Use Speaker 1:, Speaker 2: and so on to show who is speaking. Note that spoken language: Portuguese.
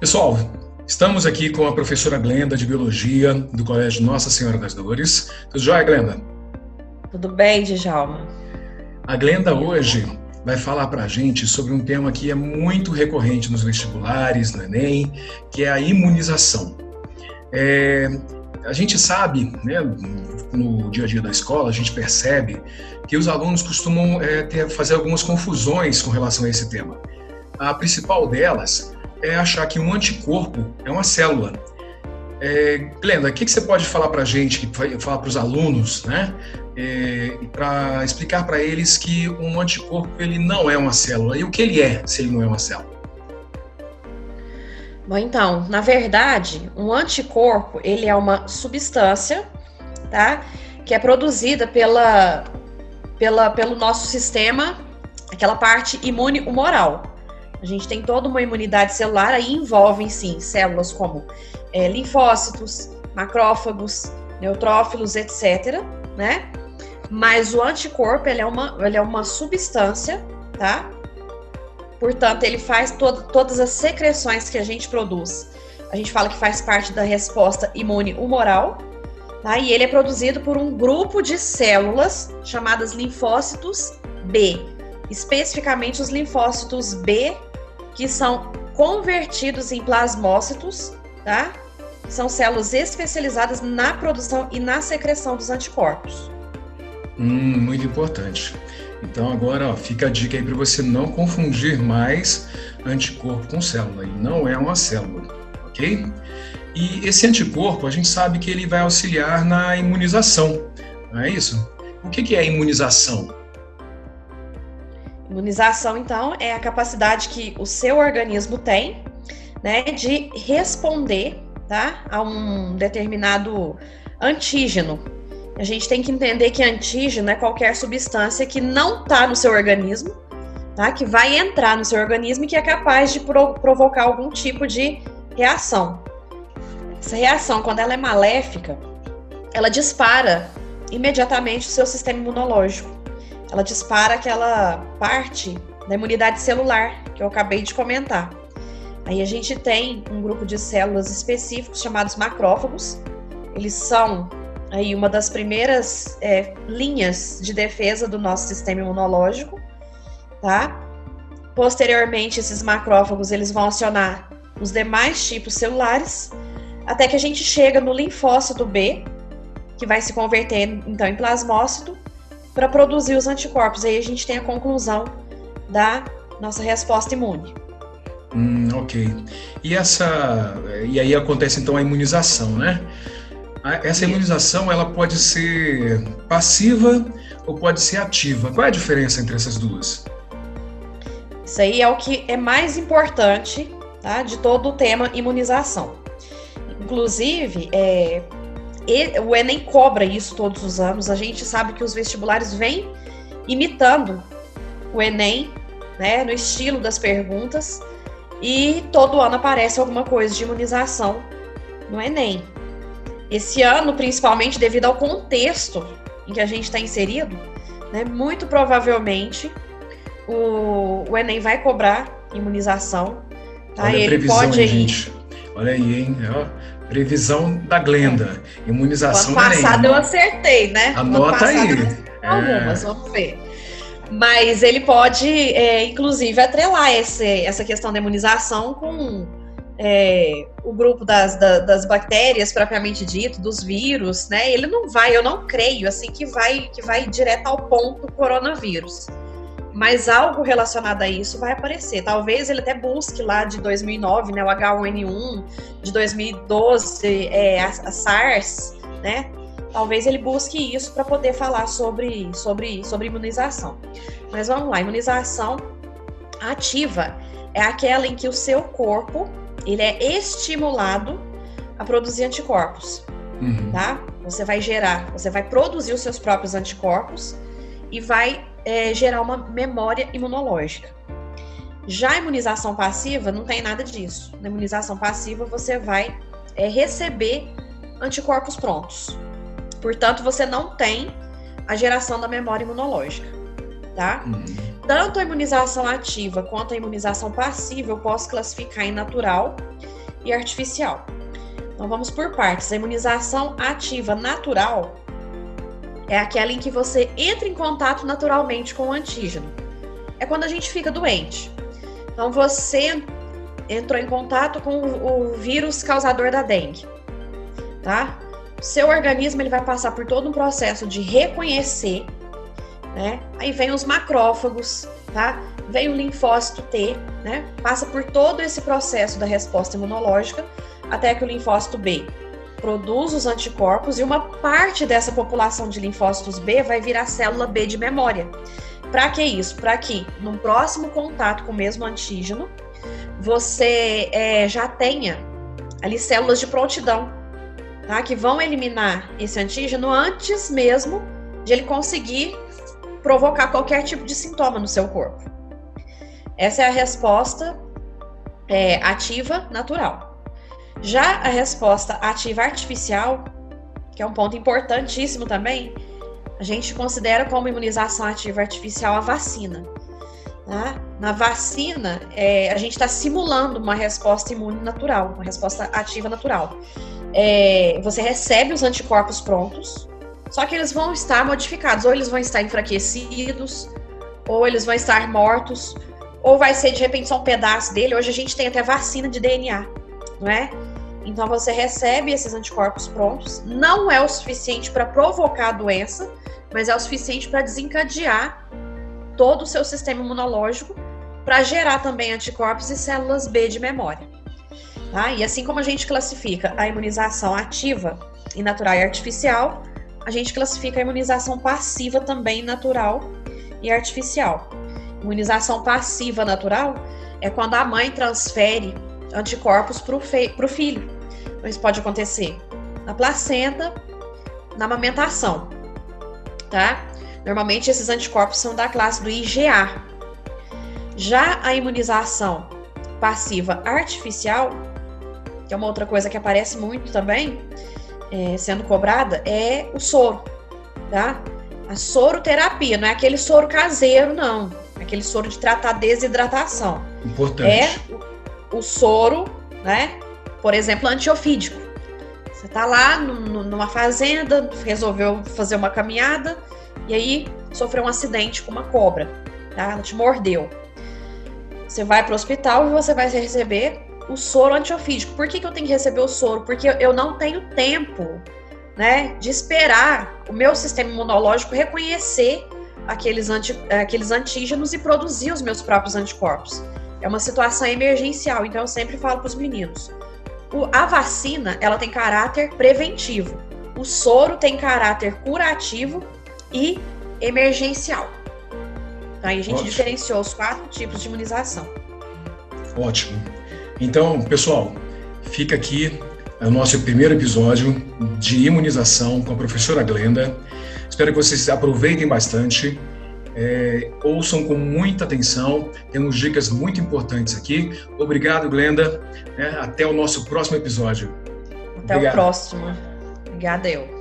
Speaker 1: Pessoal, estamos aqui com a professora Glenda de Biologia do Colégio Nossa Senhora das Dores. Tudo jóia, Glenda?
Speaker 2: Tudo bem, Djalma?
Speaker 1: A Glenda hoje vai falar para a gente sobre um tema que é muito recorrente nos vestibulares, no Enem, que é a imunização. É, a gente sabe, né, no dia a dia da escola, a gente percebe que os alunos costumam é, ter, fazer algumas confusões com relação a esse tema. A principal delas é achar que um anticorpo é uma célula. É, Glenda, o que, que você pode falar para a gente, falar para os alunos, né, é, para explicar para eles que um anticorpo ele não é uma célula e o que ele é se ele não é uma célula?
Speaker 2: Bom, então, na verdade, um anticorpo ele é uma substância, tá, que é produzida pela, pela, pelo nosso sistema, aquela parte imune humoral. A gente tem toda uma imunidade celular, aí envolvem sim células como é, linfócitos, macrófagos, neutrófilos, etc. Né? Mas o anticorpo ele é, uma, ele é uma substância, tá? Portanto, ele faz todas as secreções que a gente produz. A gente fala que faz parte da resposta imune humoral, tá? E ele é produzido por um grupo de células chamadas linfócitos B, especificamente os linfócitos B que são convertidos em plasmócitos, tá? São células especializadas na produção e na secreção dos anticorpos.
Speaker 1: Hum, muito importante. Então agora ó, fica a dica aí para você não confundir mais anticorpo com célula. E não é uma célula, ok? E esse anticorpo a gente sabe que ele vai auxiliar na imunização, não é isso? O que é imunização?
Speaker 2: Imunização, então, é a capacidade que o seu organismo tem, né, de responder, tá, a um determinado antígeno. A gente tem que entender que antígeno é qualquer substância que não está no seu organismo, tá, que vai entrar no seu organismo e que é capaz de pro provocar algum tipo de reação. Essa reação, quando ela é maléfica, ela dispara imediatamente o seu sistema imunológico ela dispara aquela parte da imunidade celular que eu acabei de comentar. Aí a gente tem um grupo de células específicos chamados macrófagos. Eles são aí uma das primeiras é, linhas de defesa do nosso sistema imunológico, tá? Posteriormente, esses macrófagos eles vão acionar os demais tipos celulares, até que a gente chega no linfócito B, que vai se converter então em plasmócito, para produzir os anticorpos. Aí a gente tem a conclusão da nossa resposta imune.
Speaker 1: Hum, ok. E essa e aí acontece então a imunização, né? Essa imunização ela pode ser passiva ou pode ser ativa. Qual é a diferença entre essas duas?
Speaker 2: Isso aí é o que é mais importante tá, de todo o tema imunização. Inclusive, é, o Enem cobra isso todos os anos. A gente sabe que os vestibulares vêm imitando o Enem, né, no estilo das perguntas, e todo ano aparece alguma coisa de imunização no Enem. Esse ano, principalmente devido ao contexto em que a gente está inserido, né, muito provavelmente o, o, Enem vai cobrar imunização.
Speaker 1: Tá? Olha Ele pode aí. Gente. Olha aí, hein? Previsão da Glenda. Imunização
Speaker 2: ano passado eu acertei, né?
Speaker 1: Anota aí.
Speaker 2: Algumas, é. vamos ver. Mas ele pode, é, inclusive, atrelar esse, essa questão da imunização com é, o grupo das, da, das bactérias propriamente dito, dos vírus, né? Ele não vai, eu não creio, assim, que vai, que vai direto ao ponto coronavírus mas algo relacionado a isso vai aparecer. Talvez ele até busque lá de 2009, né, o H1N1, de 2012, é, a, a SARS, né? Talvez ele busque isso para poder falar sobre, sobre, sobre imunização. Mas vamos lá, imunização ativa é aquela em que o seu corpo ele é estimulado a produzir anticorpos, uhum. tá? Você vai gerar, você vai produzir os seus próprios anticorpos e vai é, gerar uma memória imunológica. Já a imunização passiva não tem nada disso. Na imunização passiva você vai é, receber anticorpos prontos. Portanto, você não tem a geração da memória imunológica, tá? Uhum. Tanto a imunização ativa quanto a imunização passiva eu posso classificar em natural e artificial. Então vamos por partes. A imunização ativa natural é aquela em que você entra em contato naturalmente com o antígeno. É quando a gente fica doente. Então você entrou em contato com o vírus causador da dengue, tá? Seu organismo ele vai passar por todo um processo de reconhecer, né? Aí vem os macrófagos, tá? Vem o linfócito T, né? Passa por todo esse processo da resposta imunológica até que o linfócito B produz os anticorpos e uma parte dessa população de linfócitos B vai virar célula B de memória. Para que isso? Para que no próximo contato com o mesmo antígeno você é, já tenha ali células de prontidão, tá? Que vão eliminar esse antígeno antes mesmo de ele conseguir provocar qualquer tipo de sintoma no seu corpo. Essa é a resposta é, ativa natural. Já a resposta ativa artificial, que é um ponto importantíssimo também, a gente considera como imunização ativa artificial a vacina. Tá? Na vacina, é, a gente está simulando uma resposta imune natural, uma resposta ativa natural. É, você recebe os anticorpos prontos, só que eles vão estar modificados, ou eles vão estar enfraquecidos, ou eles vão estar mortos, ou vai ser de repente só um pedaço dele. Hoje a gente tem até vacina de DNA, não é? Então você recebe esses anticorpos prontos, não é o suficiente para provocar a doença, mas é o suficiente para desencadear todo o seu sistema imunológico para gerar também anticorpos e células B de memória. Tá? E assim como a gente classifica a imunização ativa e natural e artificial, a gente classifica a imunização passiva também natural e artificial. Imunização passiva natural é quando a mãe transfere anticorpos para o filho. Então, isso pode acontecer na placenta, na amamentação, tá? Normalmente esses anticorpos são da classe do IgA. Já a imunização passiva artificial, que é uma outra coisa que aparece muito também, é, sendo cobrada, é o soro, tá? A soroterapia, não é aquele soro caseiro, não. É aquele soro de tratar desidratação.
Speaker 1: Importante.
Speaker 2: É o, soro, né? Por exemplo, antiofídico. Você tá lá numa fazenda, resolveu fazer uma caminhada e aí sofreu um acidente com uma cobra, tá? Ela te mordeu. Você vai para o hospital e você vai receber o soro antiofídico. Por que, que eu tenho que receber o soro? Porque eu não tenho tempo né, de esperar o meu sistema imunológico reconhecer aqueles, anti, aqueles antígenos e produzir os meus próprios anticorpos. É uma situação emergencial, então eu sempre falo para os meninos. O, a vacina, ela tem caráter preventivo. O soro tem caráter curativo e emergencial. Então, aí a gente Ótimo. diferenciou os quatro tipos de imunização.
Speaker 1: Ótimo. Então, pessoal, fica aqui o nosso primeiro episódio de imunização com a professora Glenda. Espero que vocês aproveitem bastante, é, ouçam com muita atenção, temos dicas muito importantes aqui. Obrigado, Glenda. É, até o nosso próximo episódio.
Speaker 2: Até Obrigado. o próximo. Obrigada, eu.